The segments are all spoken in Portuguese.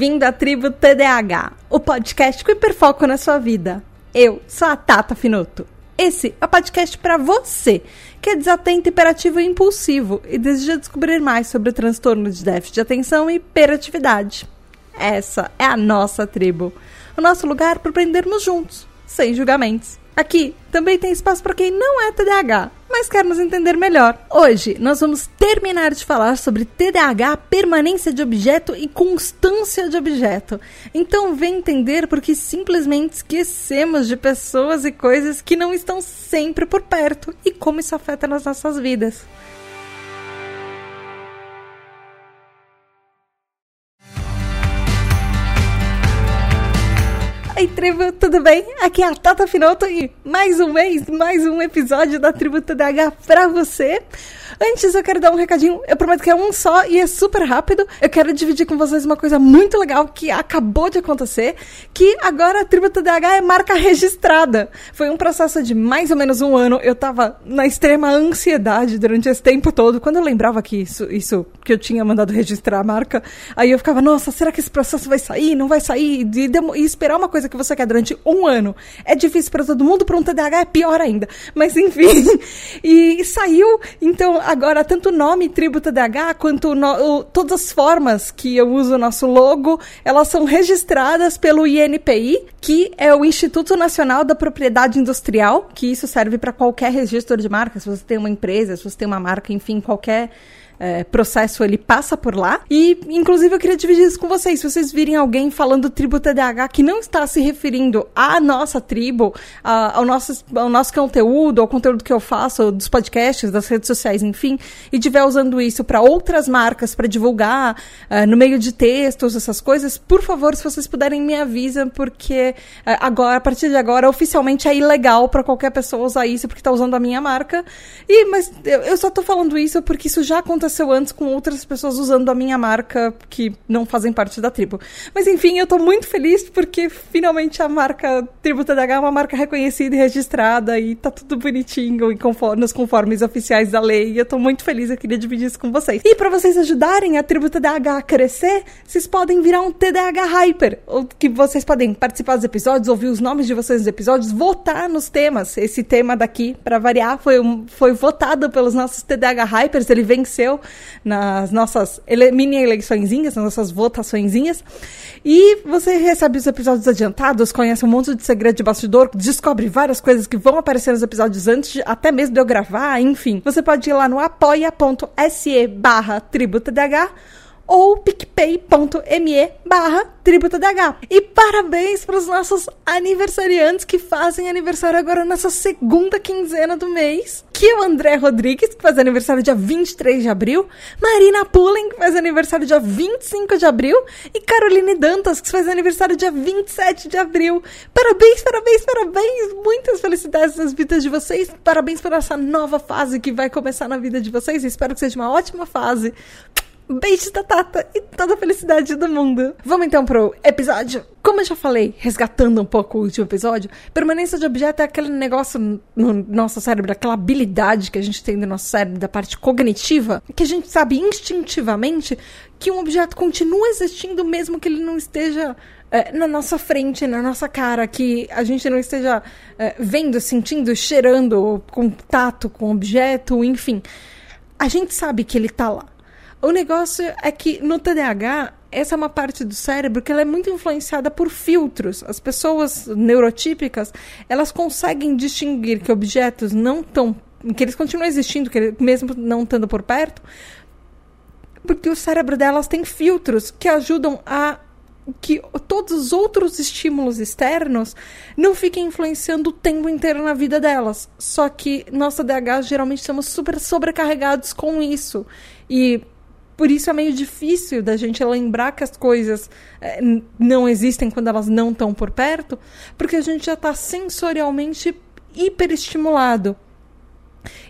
Bem-vindo à tribo TDAH, o podcast com hiperfoco na sua vida. Eu sou a Tata Finoto. Esse é o podcast para você que é desatento, hiperativo e impulsivo e deseja descobrir mais sobre o transtorno de déficit de atenção e hiperatividade. Essa é a nossa tribo, o nosso lugar para aprendermos juntos, sem julgamentos. Aqui também tem espaço para quem não é TDAH, mas quer nos entender melhor. Hoje nós vamos terminar de falar sobre TDAH, permanência de objeto e constância de objeto. Então vem entender porque simplesmente esquecemos de pessoas e coisas que não estão sempre por perto e como isso afeta nas nossas vidas. Oi, tribo, tudo bem? Aqui é a Tata Finoto e mais um mês, mais um episódio da Tribo TDH pra você. Antes eu quero dar um recadinho, eu prometo que é um só e é super rápido. Eu quero dividir com vocês uma coisa muito legal que acabou de acontecer, que agora a Tribo TDH é marca registrada. Foi um processo de mais ou menos um ano, eu tava na extrema ansiedade durante esse tempo todo. Quando eu lembrava que isso, isso que eu tinha mandado registrar a marca, aí eu ficava, nossa, será que esse processo vai sair? Não vai sair? E, e esperar uma coisa que você quer durante um ano é difícil para todo mundo, para um TDAH é pior ainda. Mas enfim, e saiu, então agora tanto o nome Tribo TDAH quanto no, o, todas as formas que eu uso o nosso logo, elas são registradas pelo INPI, que é o Instituto Nacional da Propriedade Industrial, que isso serve para qualquer registro de marca, se você tem uma empresa, se você tem uma marca, enfim, qualquer é, processo ele passa por lá. E, inclusive, eu queria dividir isso com vocês. Se vocês virem alguém falando tribo TDAH que não está se referindo à nossa tribo, a, ao, nosso, ao nosso conteúdo, ao conteúdo que eu faço, dos podcasts, das redes sociais, enfim, e estiver usando isso para outras marcas, para divulgar uh, no meio de textos, essas coisas, por favor, se vocês puderem, me avisem, porque uh, agora, a partir de agora, oficialmente é ilegal para qualquer pessoa usar isso porque está usando a minha marca. E, mas eu, eu só estou falando isso porque isso já aconteceu aconteceu antes com outras pessoas usando a minha marca que não fazem parte da tribo. Mas enfim, eu tô muito feliz porque finalmente a marca Tribo TDH é uma marca reconhecida e registrada e tá tudo bonitinho e conforme, nos conformes oficiais da lei. E eu tô muito feliz, eu queria dividir isso com vocês. E para vocês ajudarem a Tribo TDH a crescer, vocês podem virar um TDH Hyper, ou que vocês podem participar dos episódios, ouvir os nomes de vocês nos episódios, votar nos temas. Esse tema daqui, para variar, foi, um, foi votado pelos nossos TDH Hypers, ele venceu nas nossas ele, mini eleiçõezinhas, nas nossas votaçõezinhas. E você recebe os episódios adiantados, conhece um monte de segredo de bastidor, descobre várias coisas que vão aparecer nos episódios antes, de, até mesmo de eu gravar, enfim. Você pode ir lá no apoia.se barra tributadh ou picpay.me barra tributadh. E parabéns para os nossos aniversariantes que fazem aniversário agora nessa segunda quinzena do mês. Que é o André Rodrigues, que faz aniversário dia 23 de abril, Marina Pullen, que faz aniversário dia 25 de abril, e Caroline Dantas, que faz aniversário dia 27 de abril. Parabéns, parabéns, parabéns! Muitas felicidades nas vidas de vocês. Parabéns por essa nova fase que vai começar na vida de vocês. Espero que seja uma ótima fase. Beijo da Tata e toda a felicidade do mundo. Vamos então pro episódio. Como eu já falei, resgatando um pouco o último episódio, permanência de objeto é aquele negócio no nosso cérebro, aquela habilidade que a gente tem no nosso cérebro, da parte cognitiva, que a gente sabe instintivamente que um objeto continua existindo mesmo que ele não esteja é, na nossa frente, na nossa cara, que a gente não esteja é, vendo, sentindo, cheirando, contato com o objeto, enfim. A gente sabe que ele está lá. O negócio é que no TDAH, essa é uma parte do cérebro que ela é muito influenciada por filtros. As pessoas neurotípicas, elas conseguem distinguir que objetos não estão que eles continuam existindo, que mesmo não estando por perto, porque o cérebro delas tem filtros que ajudam a que todos os outros estímulos externos não fiquem influenciando o tempo inteiro na vida delas. Só que nós TDAH geralmente estamos super sobrecarregados com isso. E por isso é meio difícil da gente lembrar que as coisas é, não existem quando elas não estão por perto, porque a gente já está sensorialmente hiperestimulado.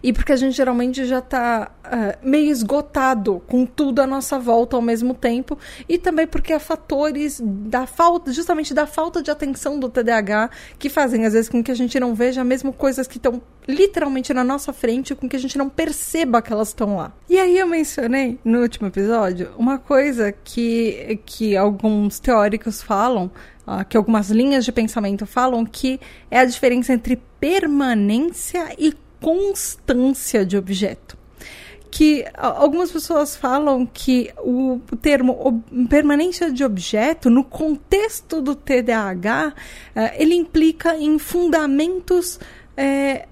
E porque a gente geralmente já está uh, ah, meio esgotado com tudo à nossa volta ao mesmo tempo, e também porque há fatores da falta, justamente da falta de atenção do TDAH, que fazem às vezes com que a gente não veja mesmo coisas que estão literalmente na nossa frente, com que a gente não perceba que elas estão lá. E aí eu mencionei no último episódio uma coisa que, que alguns teóricos falam, uh, que algumas linhas de pensamento falam, que é a diferença entre permanência e constância de objeto. Que algumas pessoas falam que o termo permanência de objeto, no contexto do TDAH, eh, ele implica em fundamentos é,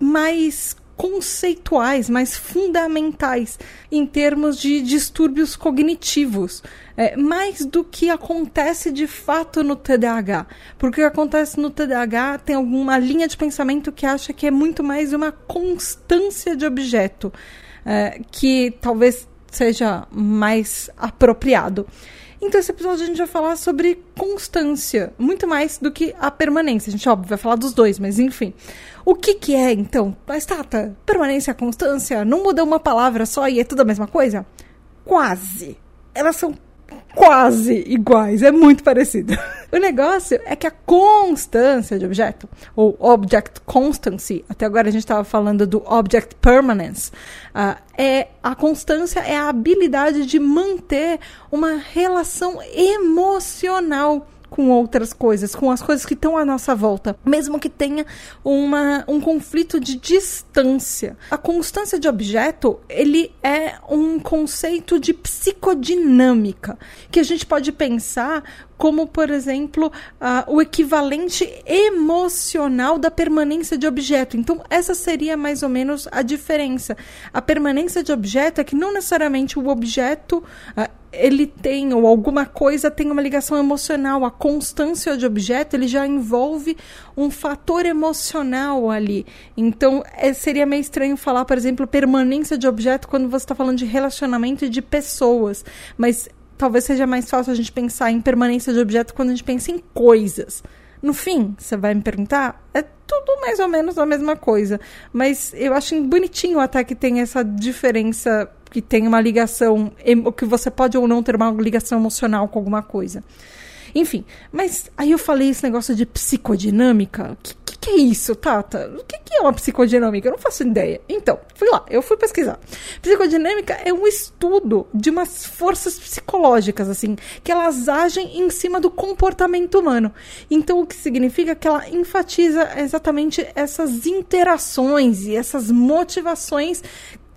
mais conceituais, mais fundamentais em termos de distúrbios cognitivos, é, mais do que acontece de fato no TDAH. Porque o que acontece no TDAH tem alguma linha de pensamento que acha que é muito mais uma constância de objeto, é, que talvez seja mais apropriado. Então, esse episódio a gente vai falar sobre constância, muito mais do que a permanência. A gente, óbvio, vai falar dos dois, mas enfim. O que que é, então? Mas, Tata, permanência, constância, não muda uma palavra só e é tudo a mesma coisa? Quase. Elas são quase iguais, é muito parecido. o negócio é que a constância de objeto, ou object constancy, até agora a gente estava falando do object permanence, uh, é a constância é a habilidade de manter uma relação emocional com outras coisas, com as coisas que estão à nossa volta, mesmo que tenha uma, um conflito de distância. A constância de objeto, ele é um conceito de psicodinâmica, que a gente pode pensar como, por exemplo, uh, o equivalente emocional da permanência de objeto. Então, essa seria mais ou menos a diferença. A permanência de objeto é que não necessariamente o objeto. Uh, ele tem, ou alguma coisa tem uma ligação emocional. A constância de objeto, ele já envolve um fator emocional ali. Então, é, seria meio estranho falar, por exemplo, permanência de objeto quando você está falando de relacionamento e de pessoas. Mas talvez seja mais fácil a gente pensar em permanência de objeto quando a gente pensa em coisas. No fim, você vai me perguntar, é tudo mais ou menos a mesma coisa. Mas eu acho bonitinho até que tem essa diferença, que tem uma ligação, que você pode ou não ter uma ligação emocional com alguma coisa. Enfim, mas aí eu falei esse negócio de psicodinâmica. Que que é isso, Tata? O que, que é uma psicodinâmica? Eu não faço ideia. Então, fui lá, eu fui pesquisar. Psicodinâmica é um estudo de umas forças psicológicas, assim, que elas agem em cima do comportamento humano. Então, o que significa que ela enfatiza exatamente essas interações e essas motivações,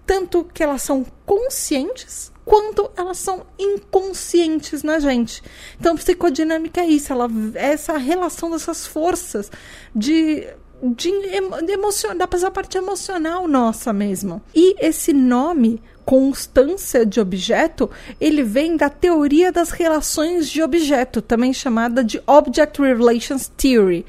tanto que elas são conscientes quanto elas são inconscientes na gente. Então, psicodinâmica é isso, ela, é essa relação dessas forças de de, emoção, da parte emocional nossa mesmo. E esse nome constância de objeto, ele vem da teoria das relações de objeto, também chamada de Object Relations Theory,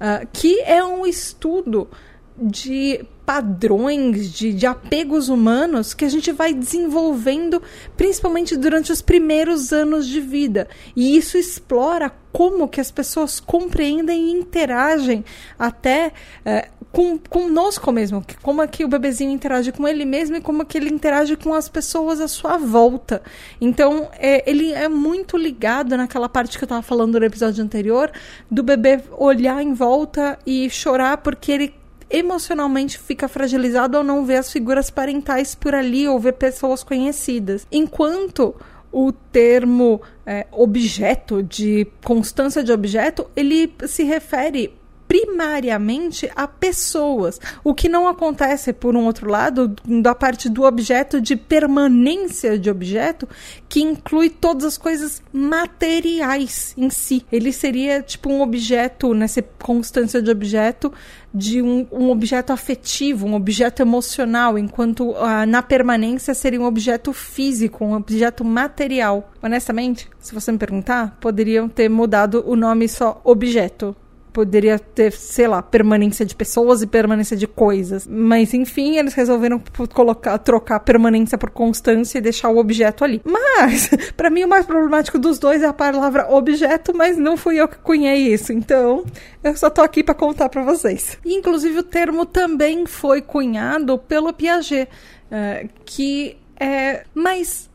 uh, que é um estudo de padrões de, de apegos humanos que a gente vai desenvolvendo principalmente durante os primeiros anos de vida. E isso explora como que as pessoas compreendem e interagem até é, com, conosco mesmo, como é que o bebezinho interage com ele mesmo e como é que ele interage com as pessoas à sua volta. Então, é, ele é muito ligado naquela parte que eu estava falando no episódio anterior, do bebê olhar em volta e chorar porque ele emocionalmente fica fragilizado ao não ver as figuras parentais por ali ou ver pessoas conhecidas. Enquanto o termo é, objeto, de constância de objeto, ele se refere primariamente a pessoas, o que não acontece, por um outro lado, da parte do objeto de permanência de objeto, que inclui todas as coisas materiais em si. Ele seria tipo um objeto, nessa constância de objeto, de um, um objeto afetivo, um objeto emocional, enquanto uh, na permanência seria um objeto físico, um objeto material. Honestamente, se você me perguntar, poderiam ter mudado o nome só objeto poderia ter, sei lá, permanência de pessoas e permanência de coisas. Mas enfim, eles resolveram colocar, trocar permanência por constância e deixar o objeto ali. Mas, para mim, o mais problemático dos dois é a palavra objeto, mas não fui eu que cunhei isso. Então, eu só tô aqui para contar para vocês. E, inclusive, o termo também foi cunhado pelo Piaget, uh, que é. Mas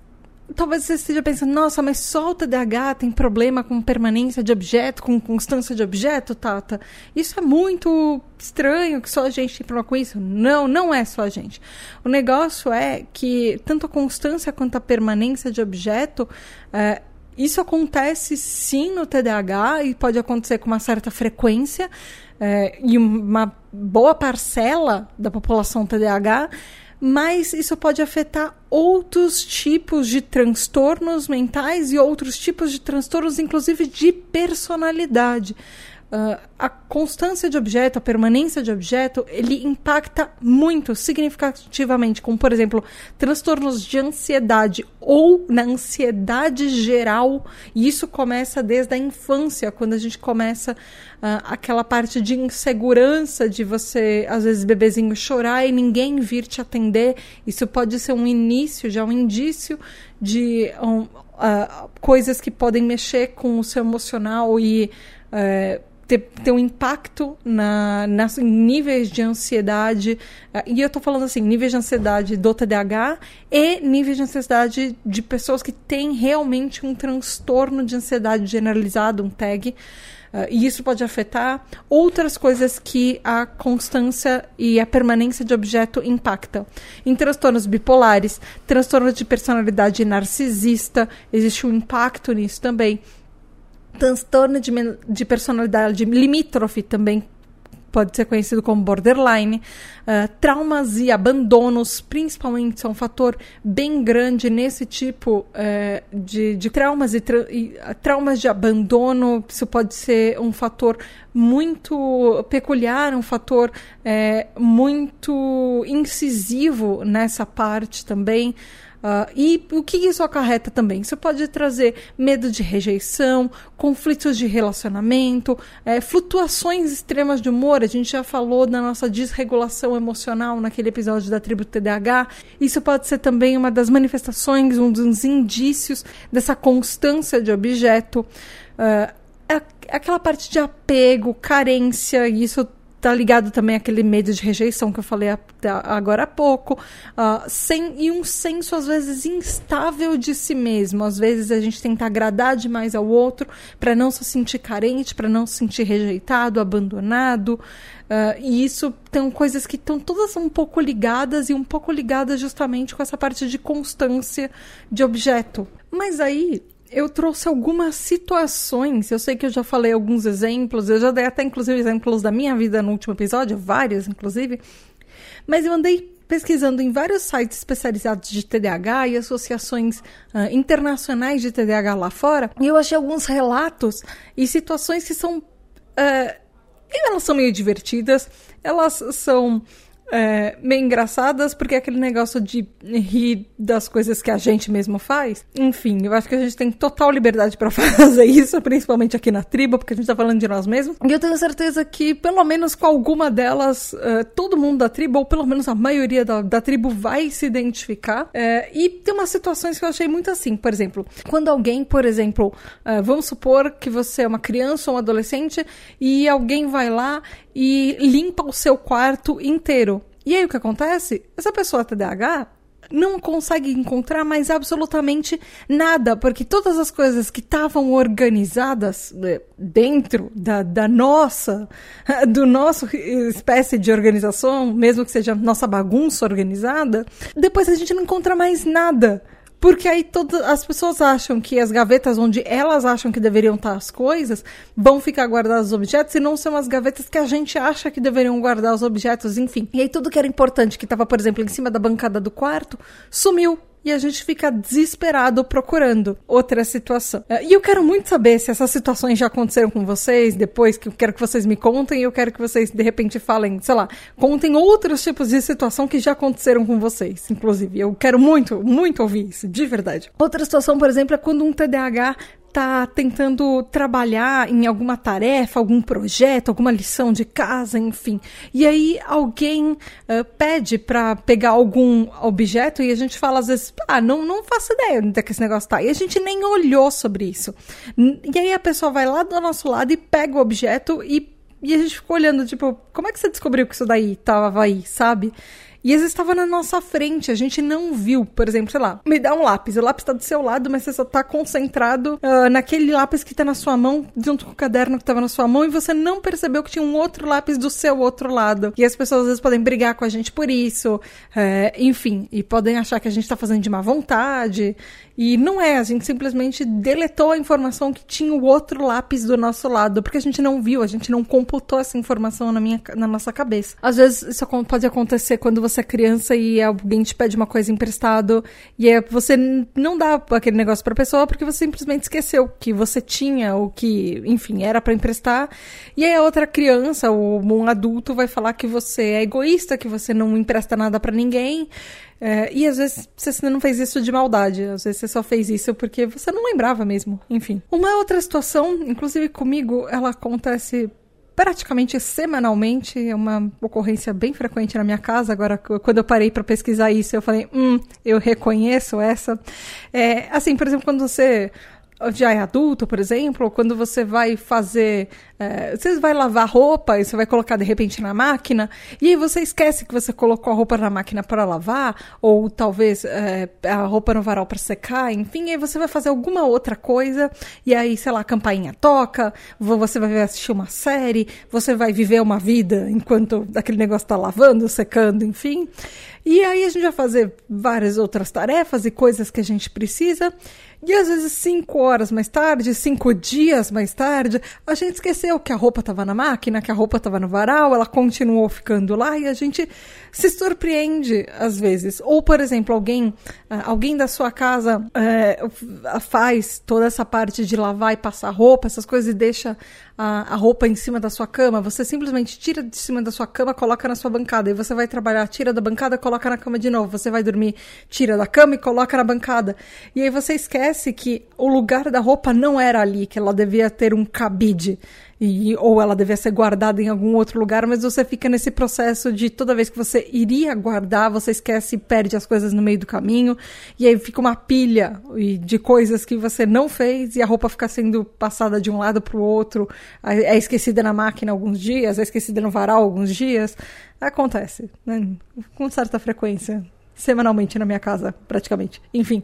talvez você esteja pensando, nossa, mas só o TDAH tem problema com permanência de objeto, com constância de objeto, Tata? Isso é muito estranho que só a gente tem problema com isso. Não, não é só a gente. O negócio é que tanto a constância quanto a permanência de objeto. É, isso acontece sim no TDAH e pode acontecer com uma certa frequência, é, e uma boa parcela da população TDAH mas isso pode afetar outros tipos de transtornos mentais e outros tipos de transtornos, inclusive de personalidade. Uh, a constância de objeto, a permanência de objeto, ele impacta muito significativamente, como por exemplo, transtornos de ansiedade ou na ansiedade geral. E isso começa desde a infância, quando a gente começa uh, aquela parte de insegurança de você, às vezes, bebezinho chorar e ninguém vir te atender. Isso pode ser um início, já um indício de um, uh, coisas que podem mexer com o seu emocional e. Uh, ter, ter um impacto na, nas níveis de ansiedade. Uh, e eu estou falando assim, níveis de ansiedade do TDAH e níveis de ansiedade de pessoas que têm realmente um transtorno de ansiedade generalizado, um TAG. Uh, e isso pode afetar outras coisas que a constância e a permanência de objeto impactam. Em transtornos bipolares, transtorno de personalidade narcisista, existe um impacto nisso também transtorno de, de personalidade limítrofe também pode ser conhecido como borderline. Uh, traumas e abandonos, principalmente, são um fator bem grande nesse tipo uh, de, de, traumas e, tra e uh, traumas de abandono. Isso pode ser um fator muito peculiar, um fator eh, muito incisivo nessa parte também. Uh, e o que isso acarreta também? Isso pode trazer medo de rejeição, conflitos de relacionamento, é, flutuações extremas de humor. A gente já falou da nossa desregulação emocional naquele episódio da tribo TDAH. Isso pode ser também uma das manifestações, um dos indícios dessa constância de objeto. Uh, aquela parte de apego, carência, isso tá ligado também àquele medo de rejeição que eu falei agora há pouco, uh, sem, e um senso às vezes instável de si mesmo. Às vezes a gente tenta agradar demais ao outro para não se sentir carente, para não se sentir rejeitado, abandonado. Uh, e isso tem coisas que estão todas um pouco ligadas e um pouco ligadas justamente com essa parte de constância de objeto. Mas aí eu trouxe algumas situações. Eu sei que eu já falei alguns exemplos, eu já dei até inclusive exemplos da minha vida no último episódio, vários inclusive. Mas eu andei pesquisando em vários sites especializados de TDAH e associações uh, internacionais de TDAH lá fora, e eu achei alguns relatos e situações que são. Uh, elas são meio divertidas, elas são é, meio engraçadas, porque é aquele negócio de rir das coisas que a gente mesmo faz. Enfim, eu acho que a gente tem total liberdade para fazer isso, principalmente aqui na tribo, porque a gente tá falando de nós mesmos. E eu tenho certeza que, pelo menos com alguma delas, é, todo mundo da tribo, ou pelo menos a maioria da, da tribo, vai se identificar. É, e tem umas situações que eu achei muito assim. Por exemplo, quando alguém, por exemplo, é, vamos supor que você é uma criança ou um adolescente e alguém vai lá e limpa o seu quarto inteiro. E aí o que acontece? Essa pessoa TDAH não consegue encontrar mais absolutamente nada, porque todas as coisas que estavam organizadas né, dentro da, da nossa, do nosso espécie de organização, mesmo que seja nossa bagunça organizada, depois a gente não encontra mais nada. Porque aí todas as pessoas acham que as gavetas onde elas acham que deveriam estar as coisas vão ficar guardados os objetos e não são as gavetas que a gente acha que deveriam guardar os objetos, enfim. E aí tudo que era importante, que estava, por exemplo, em cima da bancada do quarto, sumiu e a gente fica desesperado procurando outra situação. É, e eu quero muito saber se essas situações já aconteceram com vocês, depois que eu quero que vocês me contem eu quero que vocês de repente falem, sei lá, contem outros tipos de situação que já aconteceram com vocês, inclusive. Eu quero muito, muito ouvir isso, de verdade. Outra situação, por exemplo, é quando um TDAH tá tentando trabalhar em alguma tarefa, algum projeto, alguma lição de casa, enfim. E aí alguém uh, pede para pegar algum objeto e a gente fala às vezes, ah, não, não faço ideia onde é que esse negócio tá. E a gente nem olhou sobre isso. E aí a pessoa vai lá do nosso lado e pega o objeto e, e a gente ficou olhando, tipo, como é que você descobriu que isso daí tava aí, sabe? E às vezes estava na nossa frente, a gente não viu. Por exemplo, sei lá, me dá um lápis. O lápis está do seu lado, mas você só está concentrado uh, naquele lápis que está na sua mão, junto com o caderno que estava na sua mão, e você não percebeu que tinha um outro lápis do seu outro lado. E as pessoas às vezes podem brigar com a gente por isso, é, enfim, e podem achar que a gente está fazendo de má vontade. E não é, a gente simplesmente deletou a informação que tinha o outro lápis do nosso lado, porque a gente não viu, a gente não computou essa informação na, minha, na nossa cabeça. Às vezes isso pode acontecer quando você é criança e alguém te pede uma coisa emprestado e é, você não dá aquele negócio pra pessoa porque você simplesmente esqueceu que você tinha o que, enfim, era para emprestar. E aí a outra criança ou um adulto vai falar que você é egoísta, que você não empresta nada para ninguém. É, e às vezes você não fez isso de maldade, às vezes você só fez isso porque você não lembrava mesmo. Enfim. Uma outra situação, inclusive comigo, ela acontece praticamente semanalmente, é uma ocorrência bem frequente na minha casa. Agora, quando eu parei para pesquisar isso, eu falei, hum, eu reconheço essa. É, assim, por exemplo, quando você já é adulto, por exemplo, ou quando você vai fazer. É, você vai lavar roupa e você vai colocar de repente na máquina, e aí você esquece que você colocou a roupa na máquina para lavar, ou talvez é, a roupa no varal para secar, enfim, aí você vai fazer alguma outra coisa, e aí, sei lá, a campainha toca, você vai assistir uma série, você vai viver uma vida enquanto aquele negócio está lavando, secando, enfim. E aí a gente vai fazer várias outras tarefas e coisas que a gente precisa. E às vezes, cinco horas mais tarde, cinco dias mais tarde, a gente esqueceu que a roupa estava na máquina, que a roupa estava no varal, ela continuou ficando lá e a gente se surpreende às vezes. Ou, por exemplo, alguém, ah, alguém da sua casa é, faz toda essa parte de lavar e passar roupa, essas coisas, e deixa a, a roupa em cima da sua cama. Você simplesmente tira de cima da sua cama, coloca na sua bancada. E você vai trabalhar, tira da bancada, coloca na cama de novo. Você vai dormir, tira da cama e coloca na bancada. E aí você esquece que o lugar da roupa não era ali, que ela devia ter um cabide. E, ou ela devia ser guardada em algum outro lugar, mas você fica nesse processo de toda vez que você iria guardar, você esquece e perde as coisas no meio do caminho, e aí fica uma pilha de coisas que você não fez e a roupa fica sendo passada de um lado para o outro, é esquecida na máquina alguns dias, é esquecida no varal alguns dias. Acontece, né? com certa frequência semanalmente na minha casa, praticamente. Enfim.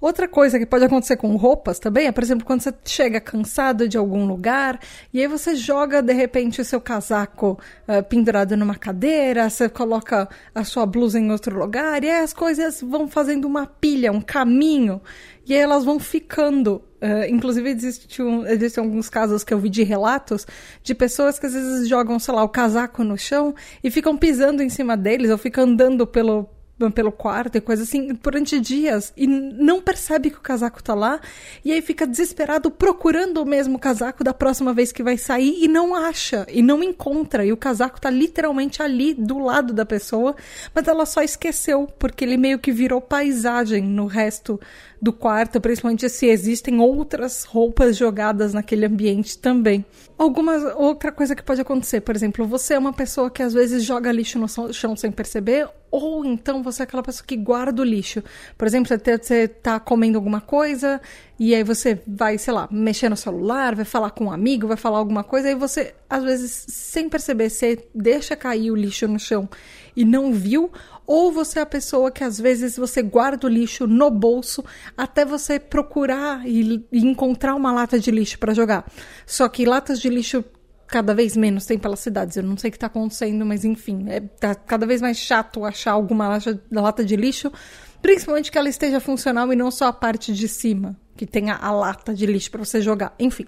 Outra coisa que pode acontecer com roupas também é, por exemplo, quando você chega cansado de algum lugar e aí você joga de repente o seu casaco uh, pendurado numa cadeira, você coloca a sua blusa em outro lugar e aí as coisas vão fazendo uma pilha, um caminho e aí elas vão ficando. Uh, inclusive, existem, existem alguns casos que eu vi de relatos de pessoas que às vezes jogam, sei lá, o casaco no chão e ficam pisando em cima deles ou ficam andando pelo, pelo quarto e coisa assim durante dias e não percebe que o casaco tá lá e aí fica desesperado procurando o mesmo casaco da próxima vez que vai sair e não acha e não encontra e o casaco tá literalmente ali do lado da pessoa, mas ela só esqueceu porque ele meio que virou paisagem no resto do quarto, principalmente se existem outras roupas jogadas naquele ambiente também. Alguma outra coisa que pode acontecer, por exemplo, você é uma pessoa que às vezes joga lixo no chão sem perceber, ou então você é aquela pessoa que guarda o lixo. Por exemplo, você está comendo alguma coisa e aí você vai, sei lá, mexer no celular, vai falar com um amigo, vai falar alguma coisa, e você, às vezes, sem perceber, você deixa cair o lixo no chão e não viu, ou você é a pessoa que às vezes você guarda o lixo no bolso até você procurar e, e encontrar uma lata de lixo para jogar. Só que latas de lixo cada vez menos tem pelas cidades. Eu não sei o que está acontecendo, mas enfim, é, tá cada vez mais chato achar alguma lata, lata de lixo, principalmente que ela esteja funcional e não só a parte de cima, que tenha a lata de lixo para você jogar. Enfim.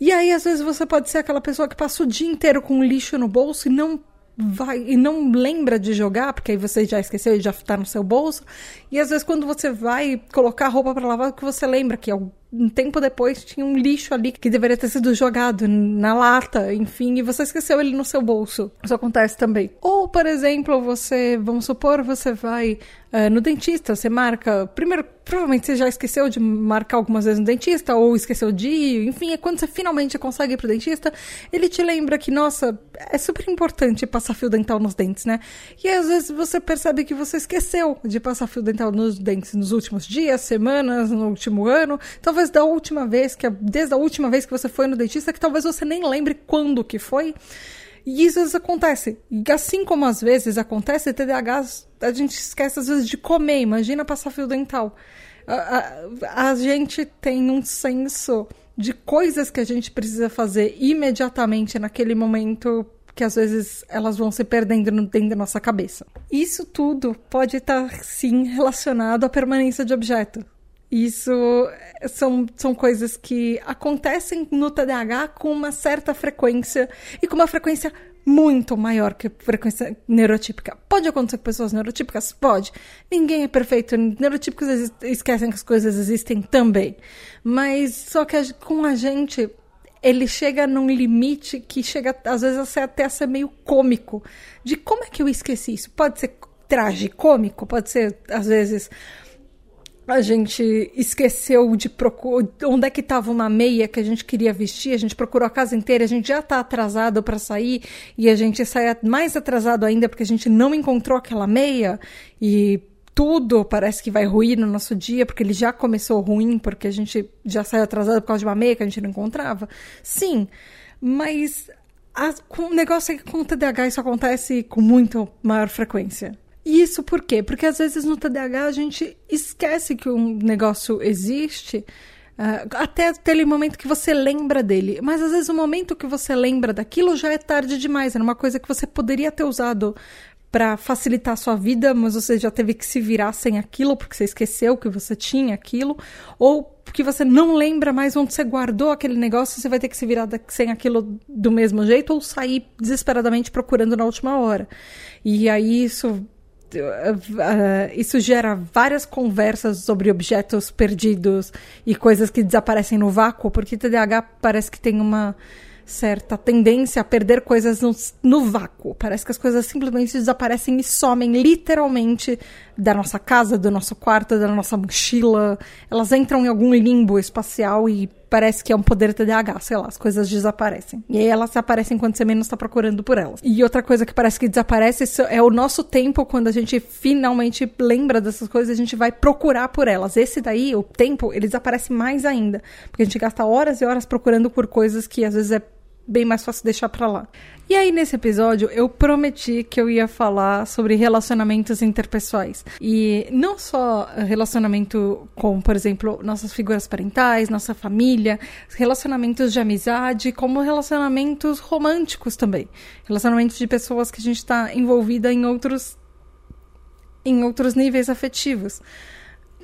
E aí, às vezes, você pode ser aquela pessoa que passa o dia inteiro com lixo no bolso e não vai e não lembra de jogar, porque aí você já esqueceu e já tá no seu bolso. E às vezes quando você vai colocar a roupa para lavar, que você lembra que um tempo depois tinha um lixo ali que deveria ter sido jogado na lata, enfim, e você esqueceu ele no seu bolso. Isso acontece também. Ou, por exemplo, você, vamos supor, você vai Uh, no dentista, você marca. Primeiro, provavelmente você já esqueceu de marcar algumas vezes no dentista, ou esqueceu de ir, enfim, é quando você finalmente consegue ir pro dentista, ele te lembra que, nossa, é super importante passar fio dental nos dentes, né? E às vezes você percebe que você esqueceu de passar fio dental nos dentes nos últimos dias, semanas, no último ano, talvez da última vez, que desde a última vez que você foi no dentista, que talvez você nem lembre quando que foi. E isso às vezes acontece. E assim como às vezes acontece, TDAH a gente esquece às vezes de comer. Imagina passar fio dental. A, a, a gente tem um senso de coisas que a gente precisa fazer imediatamente naquele momento que às vezes elas vão se perdendo dentro da nossa cabeça. Isso tudo pode estar sim relacionado à permanência de objeto. Isso são, são coisas que acontecem no TDAH com uma certa frequência e com uma frequência muito maior que frequência neurotípica. Pode acontecer com pessoas neurotípicas? Pode. Ninguém é perfeito. Neurotípicos esquecem que as coisas existem também. Mas só que a, com a gente, ele chega num limite que chega, às vezes, até a ser meio cômico. De como é que eu esqueci isso? Pode ser tragicômico, pode ser, às vezes a gente esqueceu de procurar onde é que estava uma meia que a gente queria vestir, a gente procurou a casa inteira, a gente já está atrasado para sair e a gente sai mais atrasado ainda porque a gente não encontrou aquela meia e tudo parece que vai ruir no nosso dia porque ele já começou ruim porque a gente já saiu atrasado por causa de uma meia que a gente não encontrava. Sim, mas a, o negócio é que com o TDAH isso acontece com muito maior frequência. Isso por quê? Porque às vezes no TDAH a gente esquece que um negócio existe. Uh, até aquele momento que você lembra dele. Mas às vezes o momento que você lembra daquilo já é tarde demais. Era uma coisa que você poderia ter usado para facilitar a sua vida, mas você já teve que se virar sem aquilo porque você esqueceu que você tinha aquilo, ou porque você não lembra mais onde você guardou aquele negócio, você vai ter que se virar sem aquilo do mesmo jeito ou sair desesperadamente procurando na última hora. E aí isso uh, isso gera várias conversas sobre objetos perdidos e coisas que desaparecem no vácuo, porque TDAH parece que tem uma certa tendência a perder coisas no, no, vácuo. Parece que as coisas simplesmente desaparecem e somem literalmente da nossa casa, do nosso quarto, da nossa mochila. Elas entram em algum limbo espacial e parece que é um poder TDAH, sei lá, as coisas desaparecem. E aí elas aparecem quando você menos está procurando por elas. E outra coisa que parece que desaparece é o nosso tempo, quando a gente finalmente lembra dessas coisas, a gente vai procurar por elas. Esse daí, o tempo, ele desaparece mais ainda. Porque a gente gasta horas e horas procurando por coisas que às vezes é bem mais fácil deixar pra lá. E aí, nesse episódio, eu prometi que eu ia falar sobre relacionamentos interpessoais. E não só relacionamento com, por exemplo, nossas figuras parentais, nossa família, relacionamentos de amizade, como relacionamentos românticos também. Relacionamentos de pessoas que a gente está envolvida em outros, em outros níveis afetivos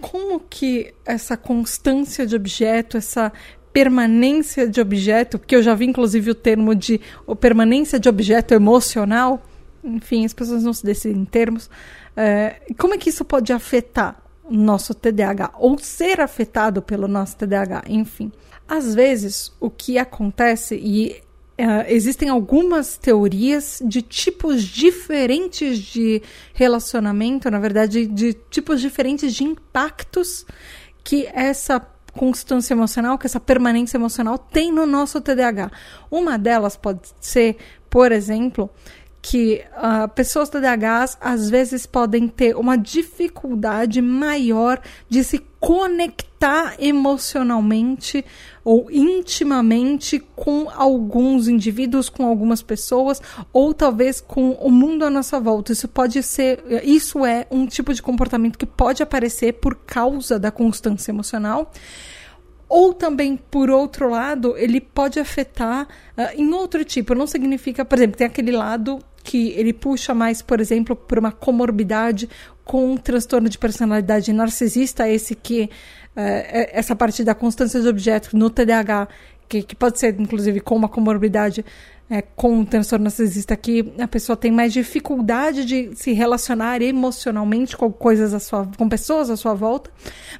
como que essa constância de objeto, essa permanência de objeto, porque eu já vi inclusive o termo de o permanência de objeto emocional, enfim, as pessoas não se decidem em termos. É, como é que isso pode afetar nosso TDAH ou ser afetado pelo nosso TDAH? Enfim, às vezes o que acontece e Uh, existem algumas teorias de tipos diferentes de relacionamento, na verdade, de tipos diferentes de impactos que essa constância emocional, que essa permanência emocional tem no nosso TDAH. Uma delas pode ser, por exemplo, que uh, pessoas TDAHs às vezes podem ter uma dificuldade maior de se conectar emocionalmente ou intimamente com alguns indivíduos, com algumas pessoas, ou talvez com o mundo à nossa volta. Isso pode ser, isso é um tipo de comportamento que pode aparecer por causa da constância emocional. Ou também, por outro lado, ele pode afetar uh, em outro tipo. Não significa, por exemplo, tem aquele lado que ele puxa mais, por exemplo, por uma comorbidade com um transtorno de personalidade narcisista, esse que uh, essa parte da constância de objeto no TDAH, que, que pode ser inclusive com uma comorbidade é, com o transtorno narcisista que a pessoa tem mais dificuldade de se relacionar emocionalmente com coisas à sua, com pessoas à sua volta,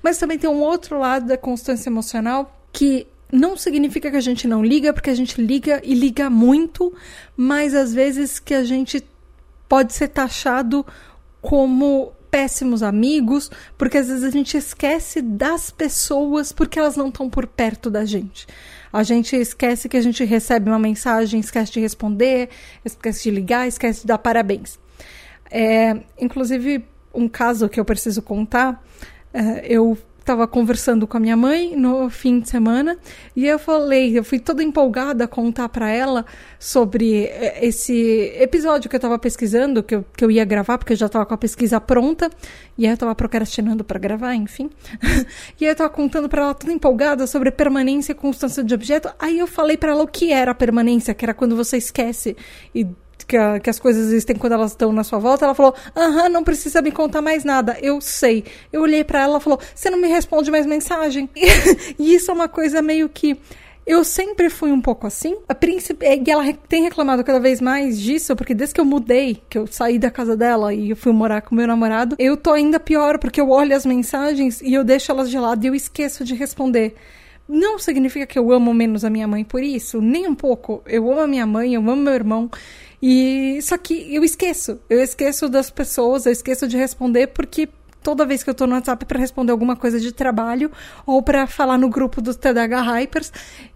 mas também tem um outro lado da constância emocional que não significa que a gente não liga, porque a gente liga e liga muito, mas às vezes que a gente pode ser taxado como péssimos amigos, porque às vezes a gente esquece das pessoas porque elas não estão por perto da gente. A gente esquece que a gente recebe uma mensagem, esquece de responder, esquece de ligar, esquece de dar parabéns. É, inclusive, um caso que eu preciso contar, é, eu estava conversando com a minha mãe no fim de semana e eu falei, eu fui toda empolgada a contar para ela sobre eh, esse episódio que eu estava pesquisando, que eu, que eu ia gravar, porque eu já estava com a pesquisa pronta e aí eu estava procrastinando para gravar, enfim. e aí eu estava contando para ela toda empolgada sobre permanência e constância de objeto. Aí eu falei para ela o que era a permanência, que era quando você esquece e que, a, que, as coisas existem quando elas estão na sua volta, ela falou: Aham, não precisa me contar mais nada, eu sei. Eu olhei para ela e falou: Você não me responde mais mensagem? e isso é uma coisa meio que. Eu sempre fui um pouco assim. A príncipe, e ela tem reclamado cada vez mais disso, porque desde que eu mudei, que eu saí da casa dela e eu fui morar com meu namorado, eu tô ainda pior, porque eu olho as mensagens e eu deixo elas de lado e eu esqueço de responder. Não significa que eu amo menos a minha mãe por isso, nem um pouco. Eu amo a minha mãe, eu amo meu irmão. E só que eu esqueço. Eu esqueço das pessoas, eu esqueço de responder porque toda vez que eu tô no WhatsApp para responder alguma coisa de trabalho ou para falar no grupo dos TDH Hypers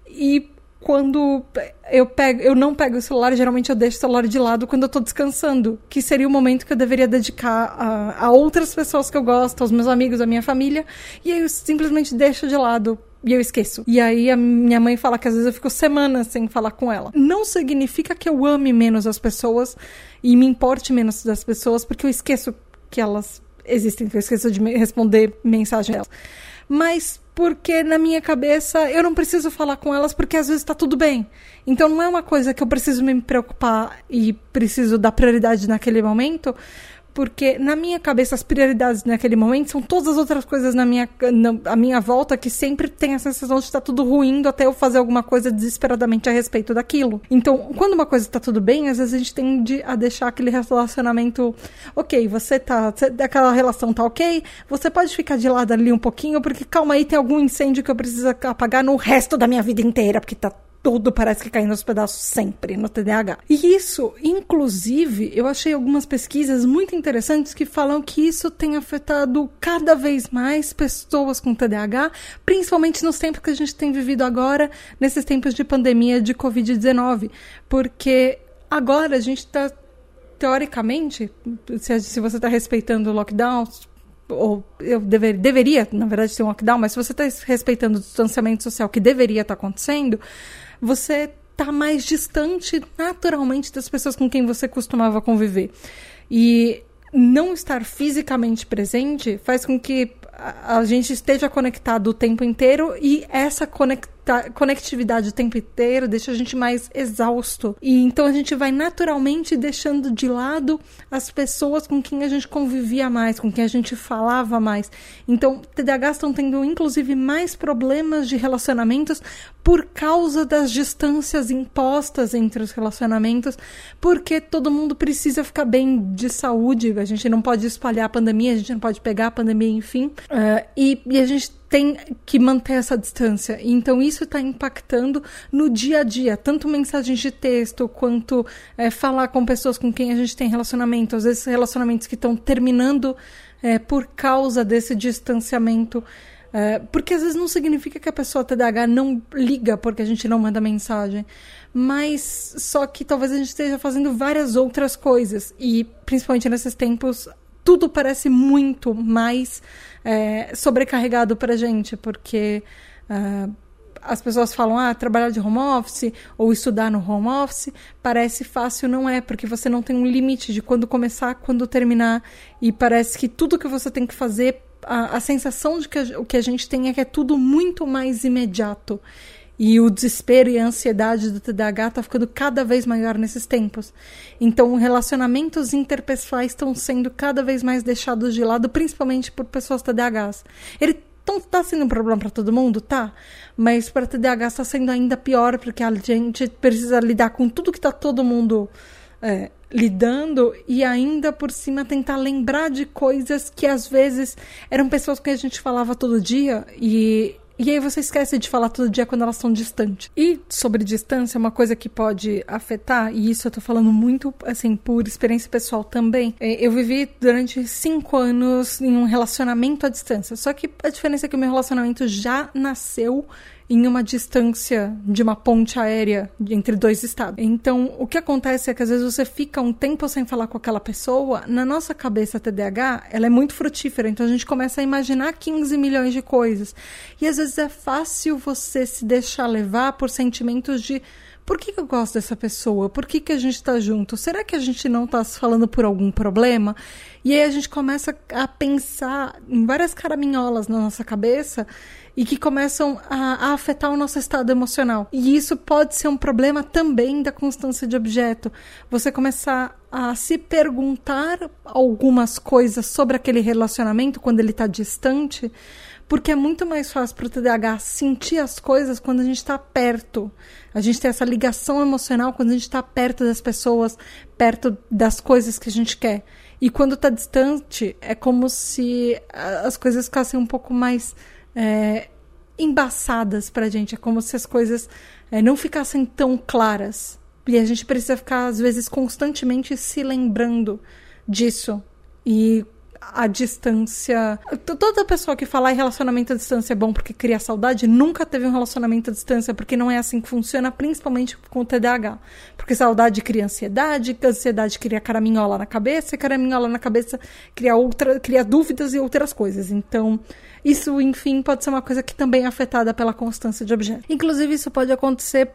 e quando eu pego, eu não pego o celular, geralmente eu deixo o celular de lado quando eu tô descansando, que seria o momento que eu deveria dedicar a, a outras pessoas que eu gosto, aos meus amigos, à minha família, e aí eu simplesmente deixo de lado e eu esqueço. E aí a minha mãe fala que às vezes eu fico semanas sem falar com ela. Não significa que eu ame menos as pessoas e me importe menos das pessoas, porque eu esqueço que elas existem, que eu esqueço de responder mensagem delas. Mas porque na minha cabeça eu não preciso falar com elas porque às vezes tá tudo bem. Então não é uma coisa que eu preciso me preocupar e preciso dar prioridade naquele momento, porque na minha cabeça as prioridades naquele momento são todas as outras coisas na minha, na minha volta que sempre tem a sensação de estar tudo ruindo até eu fazer alguma coisa desesperadamente a respeito daquilo. Então, quando uma coisa está tudo bem, às vezes a gente tende a deixar aquele relacionamento, ok, você tá, aquela relação tá ok, você pode ficar de lado ali um pouquinho, porque calma aí, tem algum incêndio que eu preciso apagar no resto da minha vida inteira, porque tá tudo parece que caindo aos pedaços sempre no TDAH. E isso, inclusive, eu achei algumas pesquisas muito interessantes que falam que isso tem afetado cada vez mais pessoas com TDAH, principalmente nos tempos que a gente tem vivido agora, nesses tempos de pandemia de Covid-19, porque agora a gente está teoricamente, se, se você está respeitando o lockdown, ou eu dever, deveria, na verdade, ter um lockdown, mas se você está respeitando o distanciamento social que deveria estar tá acontecendo, você está mais distante naturalmente das pessoas com quem você costumava conviver. E não estar fisicamente presente faz com que a gente esteja conectado o tempo inteiro e essa conecta conectividade o tempo inteiro deixa a gente mais exausto. E então a gente vai naturalmente deixando de lado as pessoas com quem a gente convivia mais, com quem a gente falava mais. Então, TDAH estão tendo inclusive mais problemas de relacionamentos por causa das distâncias impostas entre os relacionamentos, porque todo mundo precisa ficar bem de saúde, a gente não pode espalhar a pandemia, a gente não pode pegar a pandemia, enfim. Uh, e, e a gente tem que manter essa distância. Então, isso está impactando no dia a dia, tanto mensagens de texto quanto é, falar com pessoas com quem a gente tem relacionamento, às vezes relacionamentos que estão terminando é, por causa desse distanciamento. É, porque às vezes não significa que a pessoa TDAH não liga porque a gente não manda mensagem, mas só que talvez a gente esteja fazendo várias outras coisas e principalmente nesses tempos tudo parece muito mais é, sobrecarregado para gente, porque uh, as pessoas falam, ah, trabalhar de home office ou estudar no home office parece fácil, não é, porque você não tem um limite de quando começar, quando terminar, e parece que tudo que você tem que fazer, a, a sensação de que a, o que a gente tem é que é tudo muito mais imediato. E o desespero e a ansiedade do TDAH está ficando cada vez maior nesses tempos. Então, relacionamentos interpessoais estão sendo cada vez mais deixados de lado, principalmente por pessoas TDAHs. Ele tá sendo um problema para todo mundo, tá? Mas para TDAH está sendo ainda pior porque a gente precisa lidar com tudo que tá todo mundo é, lidando e ainda por cima tentar lembrar de coisas que às vezes eram pessoas que a gente falava todo dia e e aí você esquece de falar todo dia quando elas estão distantes. E sobre distância, uma coisa que pode afetar, e isso eu tô falando muito, assim, por experiência pessoal também. É, eu vivi durante cinco anos em um relacionamento à distância. Só que a diferença é que o meu relacionamento já nasceu em uma distância de uma ponte aérea entre dois estados. Então, o que acontece é que às vezes você fica um tempo sem falar com aquela pessoa, na nossa cabeça TDAH, ela é muito frutífera, então a gente começa a imaginar 15 milhões de coisas. E às vezes é fácil você se deixar levar por sentimentos de por que, eu gosto dessa pessoa? Por que, que a gente está junto? Será que a gente não está se falando por algum problema? E aí a gente começa a pensar em várias caraminholas na nossa cabeça e que começam a, a, afetar o nosso estado emocional. E isso pode ser um problema também da constância de objeto. Você começar a se perguntar algumas coisas sobre aquele relacionamento quando ele está distante, porque é muito mais fácil para o TDAH sentir as coisas quando a gente está perto. A gente tem essa ligação emocional quando a gente está perto das pessoas, perto das coisas que a gente quer. E quando está distante, é como se as coisas ficassem um pouco mais é, embaçadas pra gente. É como se as coisas é, não ficassem tão claras. E a gente precisa ficar, às vezes, constantemente se lembrando disso. E a distância. Toda pessoa que falar em relacionamento à distância é bom porque cria saudade, nunca teve um relacionamento à distância, porque não é assim que funciona, principalmente com o TDAH. Porque saudade cria ansiedade, ansiedade cria caraminhola na cabeça, e caraminhola na cabeça cria, outra, cria dúvidas e outras coisas. Então, isso, enfim, pode ser uma coisa que também é afetada pela constância de objeto. Inclusive, isso pode acontecer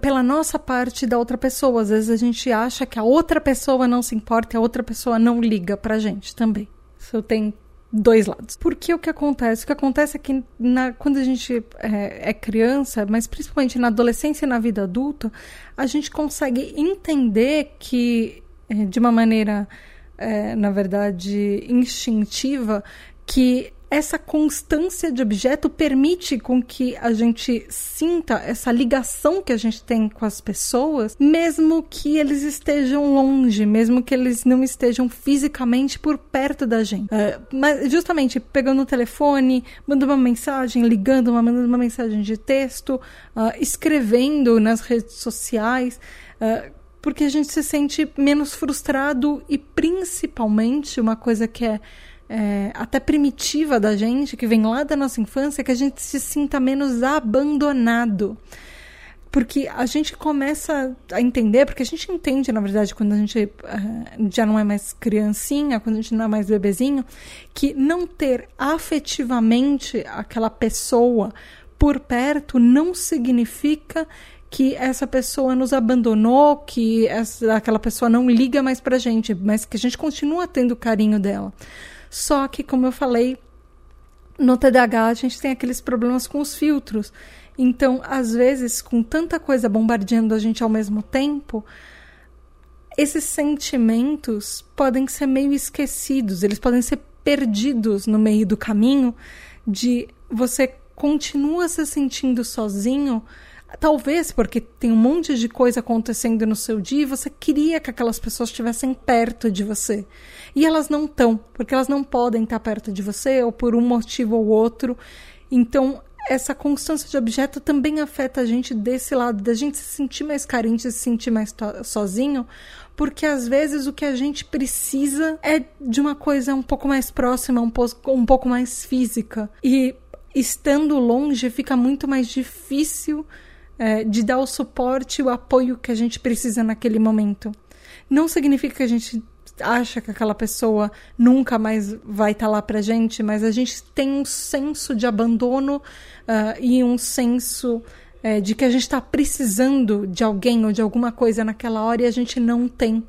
pela nossa parte da outra pessoa. Às vezes a gente acha que a outra pessoa não se importa e a outra pessoa não liga pra gente também. Isso tem dois lados. Porque o que acontece? O que acontece é que na, quando a gente é, é, criança, mas principalmente na adolescência e na vida adulta, a gente consegue entender que, é, de uma maneira, é, na verdade, instintiva, que essa constância de objeto permite com que a gente sinta essa ligação que a gente tem com as pessoas, mesmo que eles estejam longe, mesmo que eles não estejam fisicamente por perto da gente. Uh, mas justamente pegando o telefone, mandando uma mensagem, ligando, uma, mandando uma mensagem de texto, uh, escrevendo nas redes sociais. Uh, porque a gente se sente menos frustrado e principalmente uma coisa que é é, até primitiva da gente, que vem lá da nossa infância, que a gente se sinta menos abandonado. Porque a gente começa a entender, porque a gente entende, na verdade, quando a gente uh, já não é mais criancinha, quando a gente não é mais bebezinho, que não ter afetivamente aquela pessoa por perto não significa que essa pessoa nos abandonou, que essa, aquela pessoa não liga mais pra gente, mas que a gente continua tendo carinho dela. Só que, como eu falei, no TDAH a gente tem aqueles problemas com os filtros. Então, às vezes, com tanta coisa bombardeando a gente ao mesmo tempo, esses sentimentos podem ser meio esquecidos, eles podem ser perdidos no meio do caminho de você continua se sentindo sozinho, Talvez porque tem um monte de coisa acontecendo no seu dia e você queria que aquelas pessoas estivessem perto de você. E elas não estão, porque elas não podem estar perto de você, ou por um motivo ou outro. Então, essa constância de objeto também afeta a gente desse lado, da gente se sentir mais carente, se sentir mais sozinho, porque às vezes o que a gente precisa é de uma coisa um pouco mais próxima, um pouco, um pouco mais física. E estando longe fica muito mais difícil é, de dar o suporte o apoio que a gente precisa naquele momento. Não significa que a gente acha que aquela pessoa nunca mais vai estar tá lá pra gente, mas a gente tem um senso de abandono uh, e um senso uh, de que a gente está precisando de alguém ou de alguma coisa naquela hora e a gente não tem.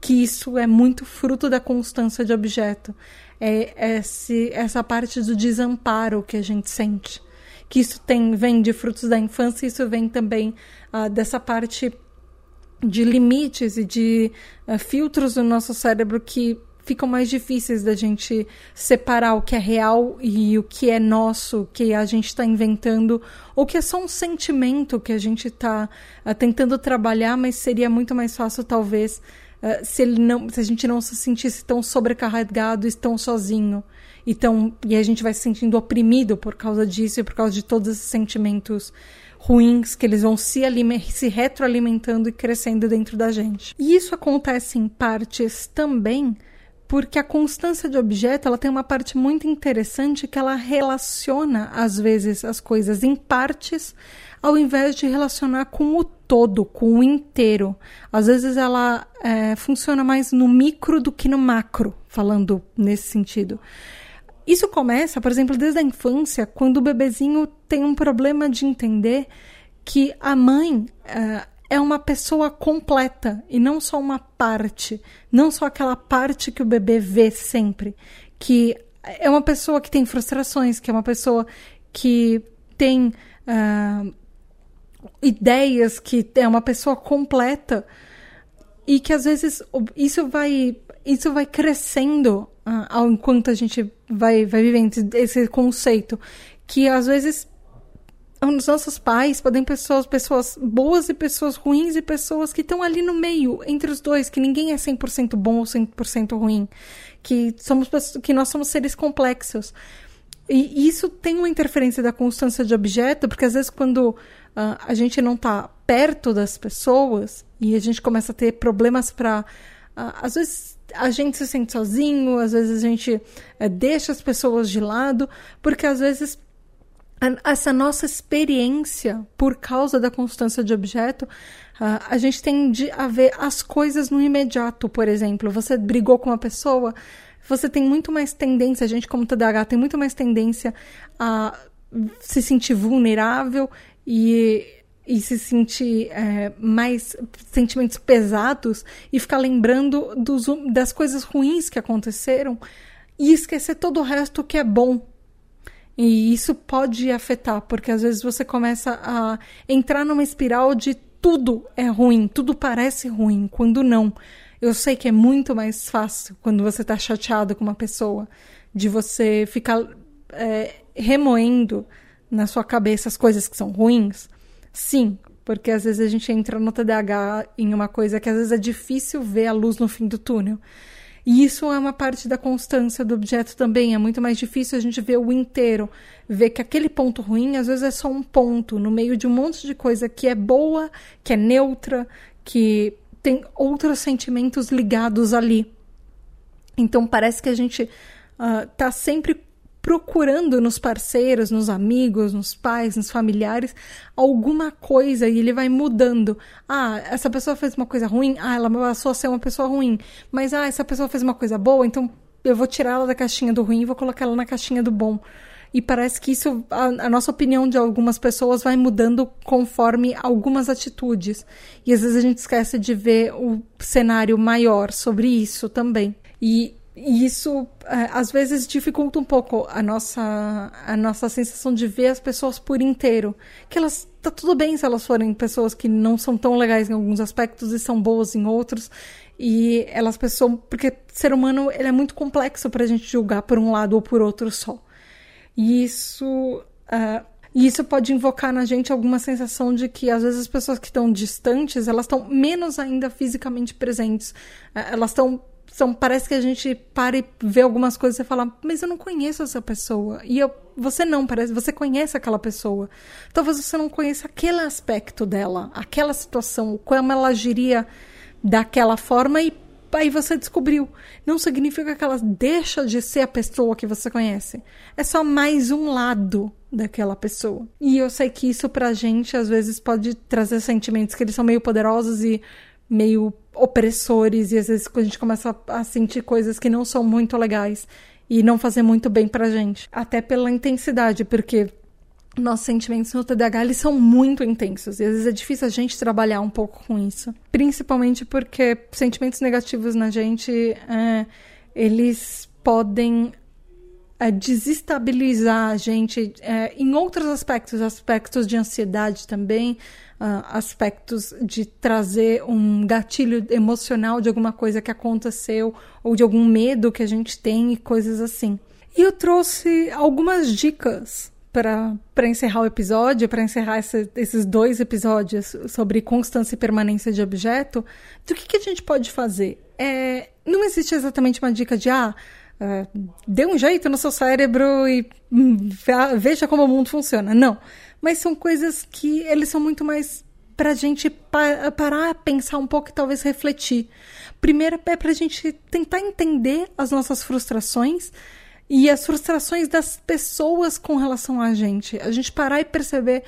Que isso é muito fruto da constância de objeto. É esse, essa parte do desamparo que a gente sente que isso tem vem de frutos da infância, isso vem também uh, dessa parte de limites e de uh, filtros do nosso cérebro que ficam mais difíceis da gente separar o que é real e o que é nosso, que a gente está inventando, ou que é só um sentimento que a gente está uh, tentando trabalhar, mas seria muito mais fácil, talvez, uh, se, ele não, se a gente não se sentisse tão sobrecarregado e tão sozinho. Então, e a gente vai se sentindo oprimido por causa disso e por causa de todos esses sentimentos ruins que eles vão se, se retroalimentando e crescendo dentro da gente. E isso acontece em partes também porque a constância de objeto ela tem uma parte muito interessante que ela relaciona às vezes as coisas em partes ao invés de relacionar com o todo, com o inteiro. Às vezes ela é, funciona mais no micro do que no macro, falando nesse sentido. Isso começa, por exemplo, desde a infância, quando o bebezinho tem um problema de entender que a mãe uh, é uma pessoa completa e não só uma parte, não só aquela parte que o bebê vê sempre, que é uma pessoa que tem frustrações, que é uma pessoa que tem uh, ideias, que é uma pessoa completa e que às vezes isso vai isso vai crescendo uh, ao enquanto a gente vai, vai vivendo esse conceito. Que às vezes os nossos pais podem pessoas, pessoas boas e pessoas ruins e pessoas que estão ali no meio, entre os dois, que ninguém é 100% bom ou 100% ruim, que somos que nós somos seres complexos. E isso tem uma interferência da constância de objeto, porque às vezes quando uh, a gente não está perto das pessoas e a gente começa a ter problemas para uh, às vezes a gente se sente sozinho, às vezes a gente é, deixa as pessoas de lado, porque às vezes a, essa nossa experiência, por causa da constância de objeto, uh, a gente tende a ver as coisas no imediato, por exemplo. Você brigou com uma pessoa, você tem muito mais tendência, a gente como TDAH tem muito mais tendência a se sentir vulnerável e e se sentir é, mais sentimentos pesados e ficar lembrando dos, das coisas ruins que aconteceram e esquecer todo o resto que é bom. E isso pode afetar, porque às vezes você começa a entrar numa espiral de tudo é ruim, tudo parece ruim, quando não. Eu sei que é muito mais fácil quando você está chateado com uma pessoa, de você ficar é, remoendo na sua cabeça as coisas que são ruins Sim, porque às vezes a gente entra no TDAH em uma coisa que às vezes é difícil ver a luz no fim do túnel. E isso é uma parte da constância do objeto também. É muito mais difícil a gente ver o inteiro, ver que aquele ponto ruim às vezes é só um ponto no meio de um monte de coisa que é boa, que é neutra, que tem outros sentimentos ligados ali. Então parece que a gente está uh, sempre procurando nos parceiros, nos amigos, nos pais, nos familiares, alguma coisa e ele vai mudando. Ah, essa pessoa fez uma coisa ruim, ah, ela passou a ser uma pessoa ruim. Mas, ah, essa pessoa fez uma coisa boa, então eu vou tirar ela da caixinha do ruim e vou colocar ela na caixinha do bom. E parece que isso, a, a, nossa opinião de algumas pessoas vai mudando conforme algumas atitudes. E às vezes a gente esquece de ver o cenário maior sobre isso também. E e isso é, às vezes dificulta um pouco a nossa, a nossa sensação de ver as pessoas por inteiro. Que elas. Tá tudo bem se elas forem pessoas que não são tão legais em alguns aspectos e são boas em outros. E elas pessoas. Porque ser humano ele é muito complexo para a gente julgar por um lado ou por outro só. E isso. Uh, e isso pode invocar na gente alguma sensação de que às vezes as pessoas que estão distantes, elas estão menos ainda fisicamente presentes. Uh, elas estão são, parece que a gente para e vê algumas coisas e fala, mas eu não conheço essa pessoa. E eu, você não, parece, você conhece aquela pessoa. Talvez você não conheça aquele aspecto dela, aquela situação, como ela agiria daquela forma e aí você descobriu. Não significa que ela deixa de ser a pessoa que você conhece. É só mais um lado daquela pessoa. E eu sei que isso pra gente às vezes pode trazer sentimentos que eles são meio poderosos e meio opressores e às vezes a gente começa a sentir coisas que não são muito legais e não fazer muito bem pra gente. Até pela intensidade, porque nossos sentimentos no TDAH eles são muito intensos e às vezes é difícil a gente trabalhar um pouco com isso. Principalmente porque sentimentos negativos na gente, é, eles podem é, desestabilizar a gente é, em outros aspectos, aspectos de ansiedade também, uh, aspectos de trazer um gatilho emocional de alguma coisa que aconteceu ou de algum medo que a gente tem e coisas assim. E eu trouxe algumas dicas para encerrar o episódio, para encerrar esse, esses dois episódios sobre constância e permanência de objeto, do que, que a gente pode fazer? É, não existe exatamente uma dica de, ah, uh, dê um jeito no seu cérebro e hum, veja como o mundo funciona. Não. Mas são coisas que eles são muito mais para a gente pa parar, pensar um pouco e talvez refletir. Primeiro é para a gente tentar entender as nossas frustrações e as frustrações das pessoas com relação a gente. A gente parar e perceber,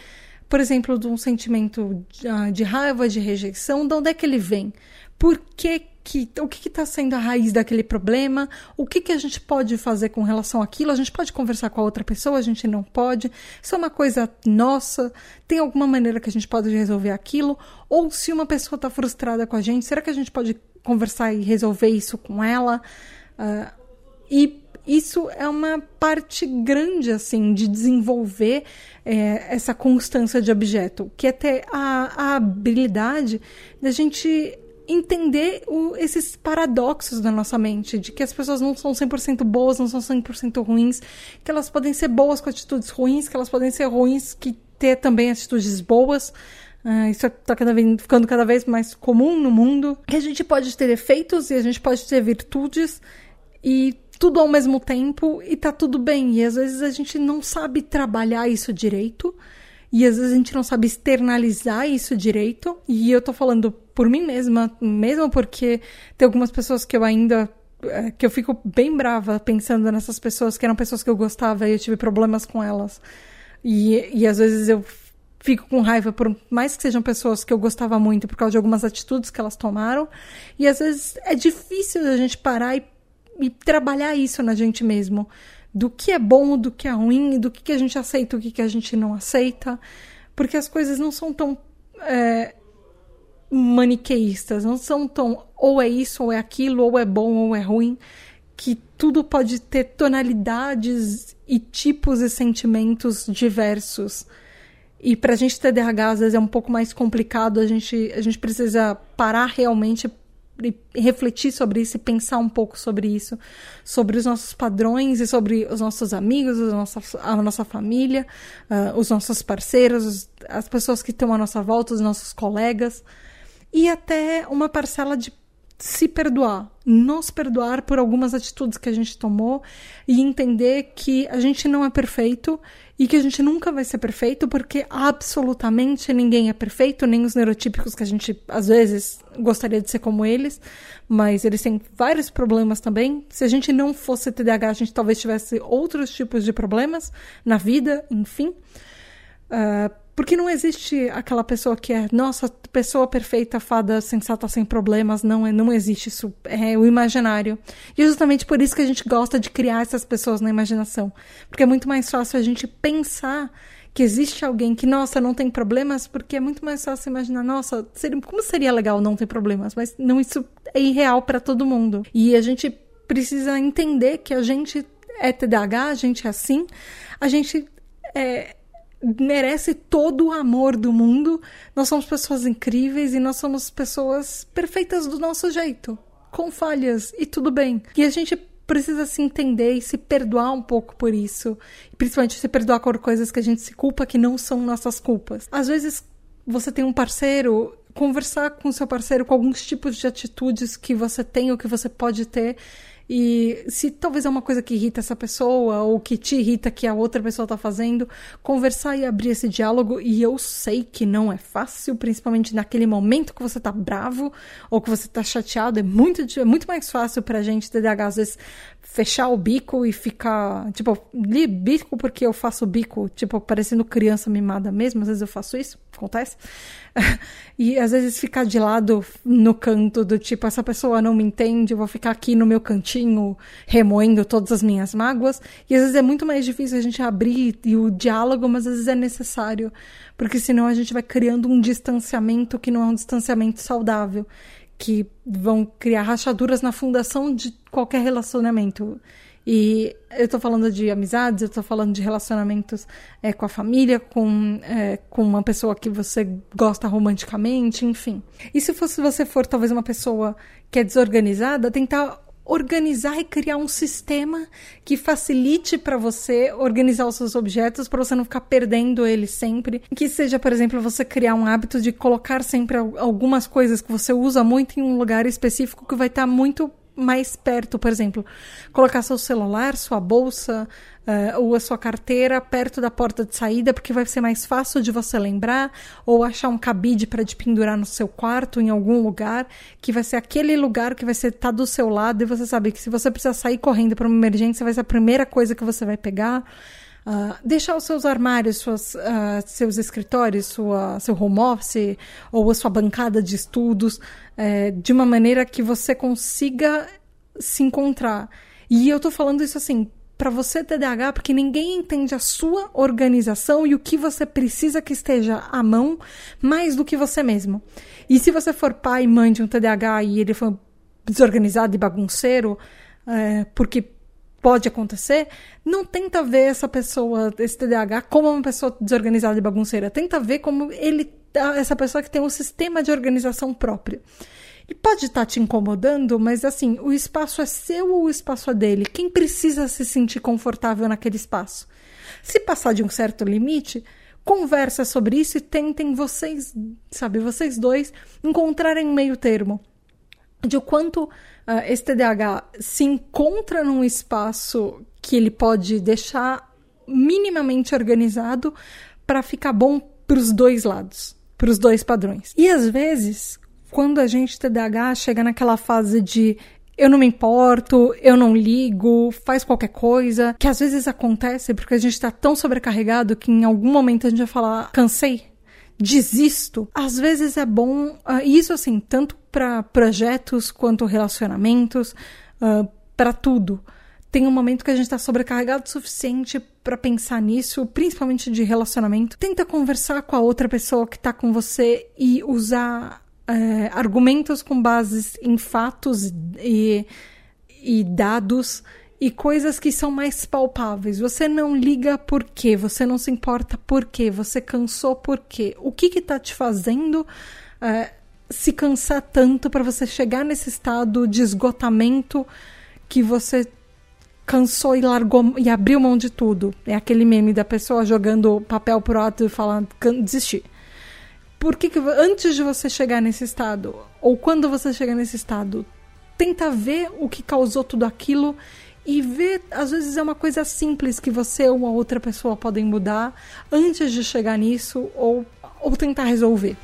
por exemplo, de um sentimento de, ah, de raiva, de rejeição, de onde é que ele vem? Por que que, o que está sendo a raiz daquele problema, o que, que a gente pode fazer com relação àquilo, a gente pode conversar com a outra pessoa, a gente não pode, isso é uma coisa nossa, tem alguma maneira que a gente pode resolver aquilo, ou se uma pessoa está frustrada com a gente, será que a gente pode conversar e resolver isso com ela? Uh, e isso é uma parte grande, assim, de desenvolver é, essa constância de objeto, que é ter a, a habilidade da gente entender o, esses paradoxos da nossa mente, de que as pessoas não são 100% boas, não são 100% ruins, que elas podem ser boas com atitudes ruins, que elas podem ser ruins, que ter também atitudes boas. Uh, isso está vez, ficando cada vez mais comum no mundo. Que a gente pode ter defeitos e a gente pode ter virtudes e tudo ao mesmo tempo e tá tudo bem. E às vezes a gente não sabe trabalhar isso direito. E às vezes a gente não sabe externalizar isso direito. E eu tô falando por mim mesma, mesmo porque tem algumas pessoas que eu ainda. Eh, que eu fico bem brava pensando nessas pessoas que eram pessoas que eu gostava e eu tive problemas com elas. E, e às vezes eu fico com raiva, por mais que sejam pessoas que eu gostava muito por causa de algumas atitudes que elas tomaram. E às vezes é difícil a gente parar e e trabalhar isso na gente mesmo. Do que é bom, do que é ruim, do que, que a gente aceita, o que, que a gente não aceita. Porque as coisas não são tão é, maniqueístas, não são tão ou é isso, ou é aquilo, ou é bom, ou é ruim. Que tudo pode ter tonalidades e tipos e sentimentos diversos. E para a gente ter DH, às vezes é um pouco mais complicado, a gente, a gente precisa parar realmente refletir sobre isso e pensar um pouco sobre isso, sobre os nossos padrões e sobre os nossos amigos, a nossa família, uh, os nossos parceiros, as pessoas que estão à nossa volta, os nossos colegas, e até uma parcela de se perdoar, nos perdoar por algumas atitudes que a gente tomou e entender que a gente não é perfeito e que a gente nunca vai ser perfeito porque absolutamente ninguém é perfeito, nem os neurotípicos que a gente às vezes gostaria de ser como eles, mas eles têm vários problemas também. Se a gente não fosse TDAH, a gente talvez tivesse outros tipos de problemas na vida, enfim. Uh, porque não existe aquela pessoa que é, nossa, pessoa perfeita, fada, sensata, sem problemas. Não, é, não existe isso. É o imaginário. E é justamente por isso que a gente gosta de criar essas pessoas na imaginação. Porque é muito mais fácil a gente pensar que existe alguém que, nossa, não tem problemas, porque é muito mais fácil imaginar, nossa, seria, como seria legal não ter problemas? Mas não, isso é irreal para todo mundo. E a gente precisa entender que a gente é TDAH, a gente é assim, a gente é, merece todo o amor do mundo. Nós somos pessoas incríveis e nós somos pessoas perfeitas do nosso jeito, com falhas e tudo bem. E a gente precisa se entender e se perdoar um pouco por isso, principalmente se perdoar por coisas que a gente se culpa que não são nossas culpas. Às vezes você tem um parceiro conversar com seu parceiro com alguns tipos de atitudes que você tem ou que você pode ter e se talvez é uma coisa que irrita essa pessoa ou que te irrita que a outra pessoa está fazendo, conversar e abrir esse diálogo. E eu sei que não é fácil, principalmente naquele momento que você está bravo ou que você está chateado. É muito, é muito mais fácil pra gente, TDAH, às vezes, fechar o bico e ficar. Tipo, li bico porque eu faço bico, tipo, parecendo criança mimada mesmo. Às vezes eu faço isso, acontece. e às vezes ficar de lado no canto do tipo, essa pessoa não me entende, eu vou ficar aqui no meu cantinho remoendo todas as minhas mágoas. E às vezes é muito mais difícil a gente abrir e o diálogo, mas às vezes é necessário, porque senão a gente vai criando um distanciamento que não é um distanciamento saudável, que vão criar rachaduras na fundação de qualquer relacionamento. E eu tô falando de amizades, eu tô falando de relacionamentos é, com a família, com, é, com uma pessoa que você gosta romanticamente, enfim. E se fosse você for talvez uma pessoa que é desorganizada, tentar organizar e criar um sistema que facilite para você organizar os seus objetos, para você não ficar perdendo eles sempre. Que seja, por exemplo, você criar um hábito de colocar sempre algumas coisas que você usa muito em um lugar específico que vai estar tá muito mais perto, por exemplo, colocar seu celular, sua bolsa uh, ou a sua carteira perto da porta de saída, porque vai ser mais fácil de você lembrar, ou achar um cabide para de pendurar no seu quarto, em algum lugar, que vai ser aquele lugar que vai estar tá do seu lado, e você sabe que se você precisar sair correndo para uma emergência, vai ser a primeira coisa que você vai pegar. Uh, deixar os seus armários, suas, uh, seus escritórios, sua, seu home office ou a sua bancada de estudos uh, de uma maneira que você consiga se encontrar. E eu tô falando isso assim para você TDAH, porque ninguém entende a sua organização e o que você precisa que esteja à mão mais do que você mesmo. E se você for pai e mãe de um TDAH e ele for desorganizado e bagunceiro, é, porque pode acontecer, não tenta ver essa pessoa, esse TDAH, como uma pessoa desorganizada e bagunceira. Tenta ver como ele, essa pessoa que tem um sistema de organização próprio. E pode estar tá te incomodando, mas assim, o espaço é seu ou o espaço é dele? Quem precisa se sentir confortável naquele espaço? Se passar de um certo limite, conversa sobre isso e tentem vocês, sabe, vocês dois encontrarem um meio termo de o quanto uh, esse TDAH se encontra num espaço que ele pode deixar minimamente organizado para ficar bom para os dois lados, para os dois padrões. E às vezes, quando a gente TDAH chega naquela fase de eu não me importo, eu não ligo, faz qualquer coisa, que às vezes acontece porque a gente está tão sobrecarregado que em algum momento a gente vai falar, cansei, desisto. Às vezes é bom, uh, isso assim, tanto para projetos quanto relacionamentos, uh, para tudo. Tem um momento que a gente está sobrecarregado o suficiente para pensar nisso, principalmente de relacionamento. Tenta conversar com a outra pessoa que está com você e usar uh, argumentos com bases em fatos e, e dados e coisas que são mais palpáveis. Você não liga por quê, você não se importa por quê, você cansou por quê. O que está te fazendo uh, se cansar tanto para você chegar nesse estado de esgotamento que você cansou e largou e abriu mão de tudo. É aquele meme da pessoa jogando papel pro alto e falando desistir. Por que, que antes de você chegar nesse estado ou quando você chegar nesse estado, tenta ver o que causou tudo aquilo e ver, às vezes é uma coisa simples que você ou uma outra pessoa podem mudar antes de chegar nisso ou, ou tentar resolver.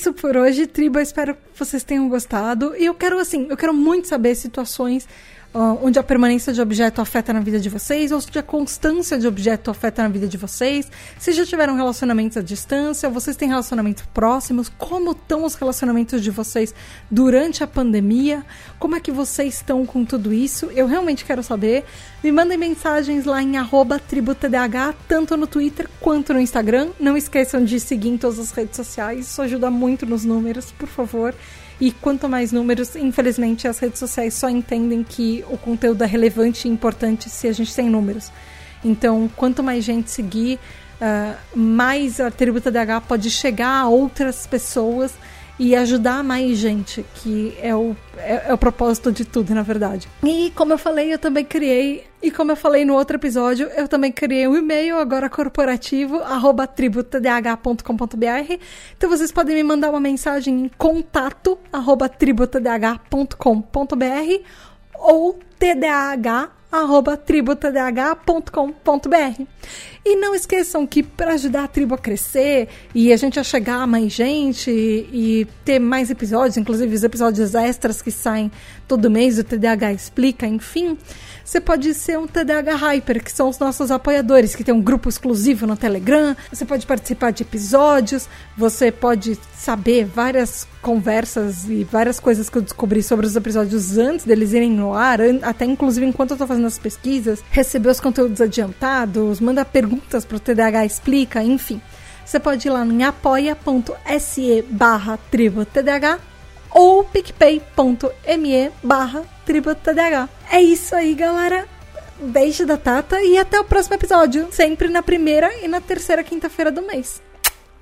Isso por hoje, tribo. Eu espero que vocês tenham gostado. E eu quero, assim, eu quero muito saber situações onde a permanência de objeto afeta na vida de vocês, ou onde a constância de objeto afeta na vida de vocês, se já tiveram relacionamentos à distância, vocês têm relacionamentos próximos, como estão os relacionamentos de vocês durante a pandemia, como é que vocês estão com tudo isso, eu realmente quero saber. Me mandem mensagens lá em tributadh, tanto no Twitter quanto no Instagram. Não esqueçam de seguir em todas as redes sociais, isso ajuda muito nos números, por favor. E quanto mais números, infelizmente, as redes sociais só entendem que o conteúdo é relevante e importante se a gente tem números. Então, quanto mais gente seguir, uh, mais a Tributa DH pode chegar a outras pessoas e ajudar mais gente, que é o, é, é, o propósito de tudo, na verdade. E como eu falei, eu também criei, e como eu falei no outro episódio, eu também criei um e-mail agora corporativo, arroba tributadh.com.br. Então vocês podem me mandar uma mensagem em contato, arroba tributadh.com.br ou tdh tributadh.com.br. E não esqueçam que para ajudar a tribo a crescer e a gente a chegar a mais gente e, e ter mais episódios, inclusive os episódios extras que saem todo mês, o TDAH explica, enfim, você pode ser um TDAH Hyper, que são os nossos apoiadores, que tem um grupo exclusivo no Telegram. Você pode participar de episódios, você pode saber várias conversas e várias coisas que eu descobri sobre os episódios antes deles irem no ar, até inclusive enquanto eu tô fazendo as pesquisas, receber os conteúdos adiantados, mandar perguntas pro TDAH Explica, enfim. Você pode ir lá em apoia.se barra tributdh ou picpay.me barra tributdh. É isso aí, galera. Beijo da Tata e até o próximo episódio, sempre na primeira e na terceira quinta-feira do mês.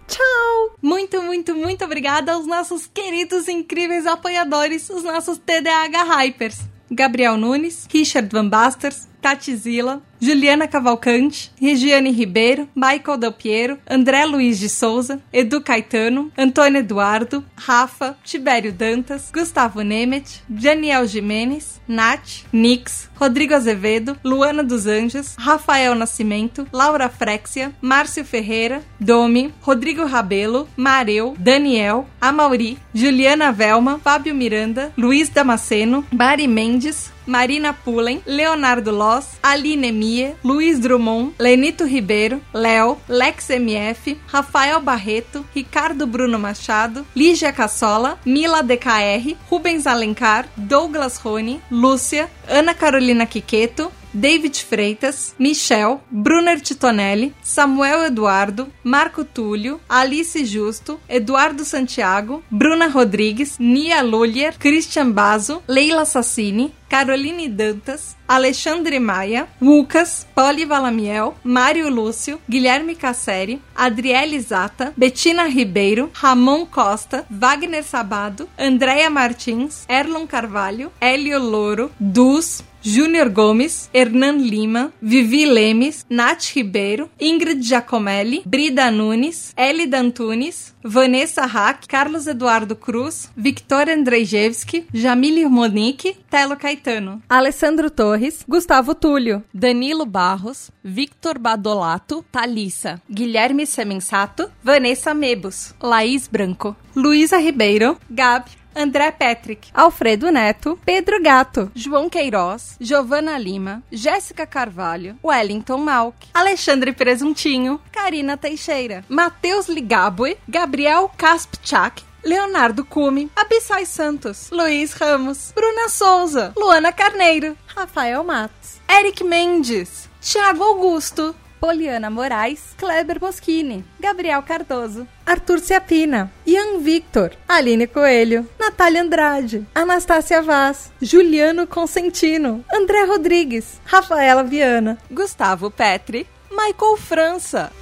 Tchau! Muito, muito, muito obrigada aos nossos queridos, incríveis apoiadores, os nossos TDAH Hypers. Gabriel Nunes, Richard Van Basters, Tati Zila, Juliana Cavalcante, Regiane Ribeiro, Michael Del Piero, André Luiz de Souza, Edu Caetano, Antônio Eduardo, Rafa, Tibério Dantas, Gustavo Nemet, Daniel Jimenez, Nath, Nix, Rodrigo Azevedo, Luana dos Anjos, Rafael Nascimento, Laura Frexia, Márcio Ferreira, Domi, Rodrigo Rabelo, Mareu, Daniel, Amauri, Juliana Velma, Fábio Miranda, Luiz Damasceno, Mari Mendes, Marina Pullen, Leonardo Loss, Aline Mie, Luiz Drummond, Lenito Ribeiro, Léo, Lex MF, Rafael Barreto, Ricardo Bruno Machado, Lígia Cassola, Mila DKR, Rubens Alencar, Douglas Rony, Lúcia, Ana Carolina Quiqueto, David Freitas, Michel, Brunner Titonelli, Samuel Eduardo, Marco Túlio, Alice Justo, Eduardo Santiago, Bruna Rodrigues, Nia Lulier, Christian Bazo, Leila Sassini, Caroline Dantas, Alexandre Maia, Lucas, Poli Valamiel, Mário Lúcio, Guilherme Casseri, Adriele Zata, Betina Ribeiro, Ramon Costa, Wagner Sabado, Andréia Martins, Erlon Carvalho, Hélio Louro, Dus, Júnior Gomes, Hernan Lima, Vivi Lemes, Nath Ribeiro, Ingrid Giacomelli, Brida Nunes, Elida Antunes, Vanessa Hack, Carlos Eduardo Cruz, Victoria Andrzejewski, Jamile Monique, Telo Caetano, Alessandro Torres, Gustavo Túlio, Danilo Barros, Victor Badolato, Thalissa, Guilherme Semensato, Vanessa Mebus, Laís Branco, Luísa Ribeiro, Gabi, André Patrick, Alfredo Neto, Pedro Gato, João Queiroz, Giovana Lima, Jéssica Carvalho, Wellington Malk, Alexandre Presuntinho, Karina Teixeira, Matheus Ligabue, Gabriel Kaspchak, Leonardo Cume, Abissai Santos, Luiz Ramos, Bruna Souza, Luana Carneiro, Rafael Matos, Eric Mendes, Thiago Augusto, Poliana Moraes, Kleber Moschini, Gabriel Cardoso, Arthur Ciapina, Ian Victor, Aline Coelho, Natália Andrade, Anastácia Vaz, Juliano Consentino, André Rodrigues, Rafaela Viana, Gustavo Petri, Michael França,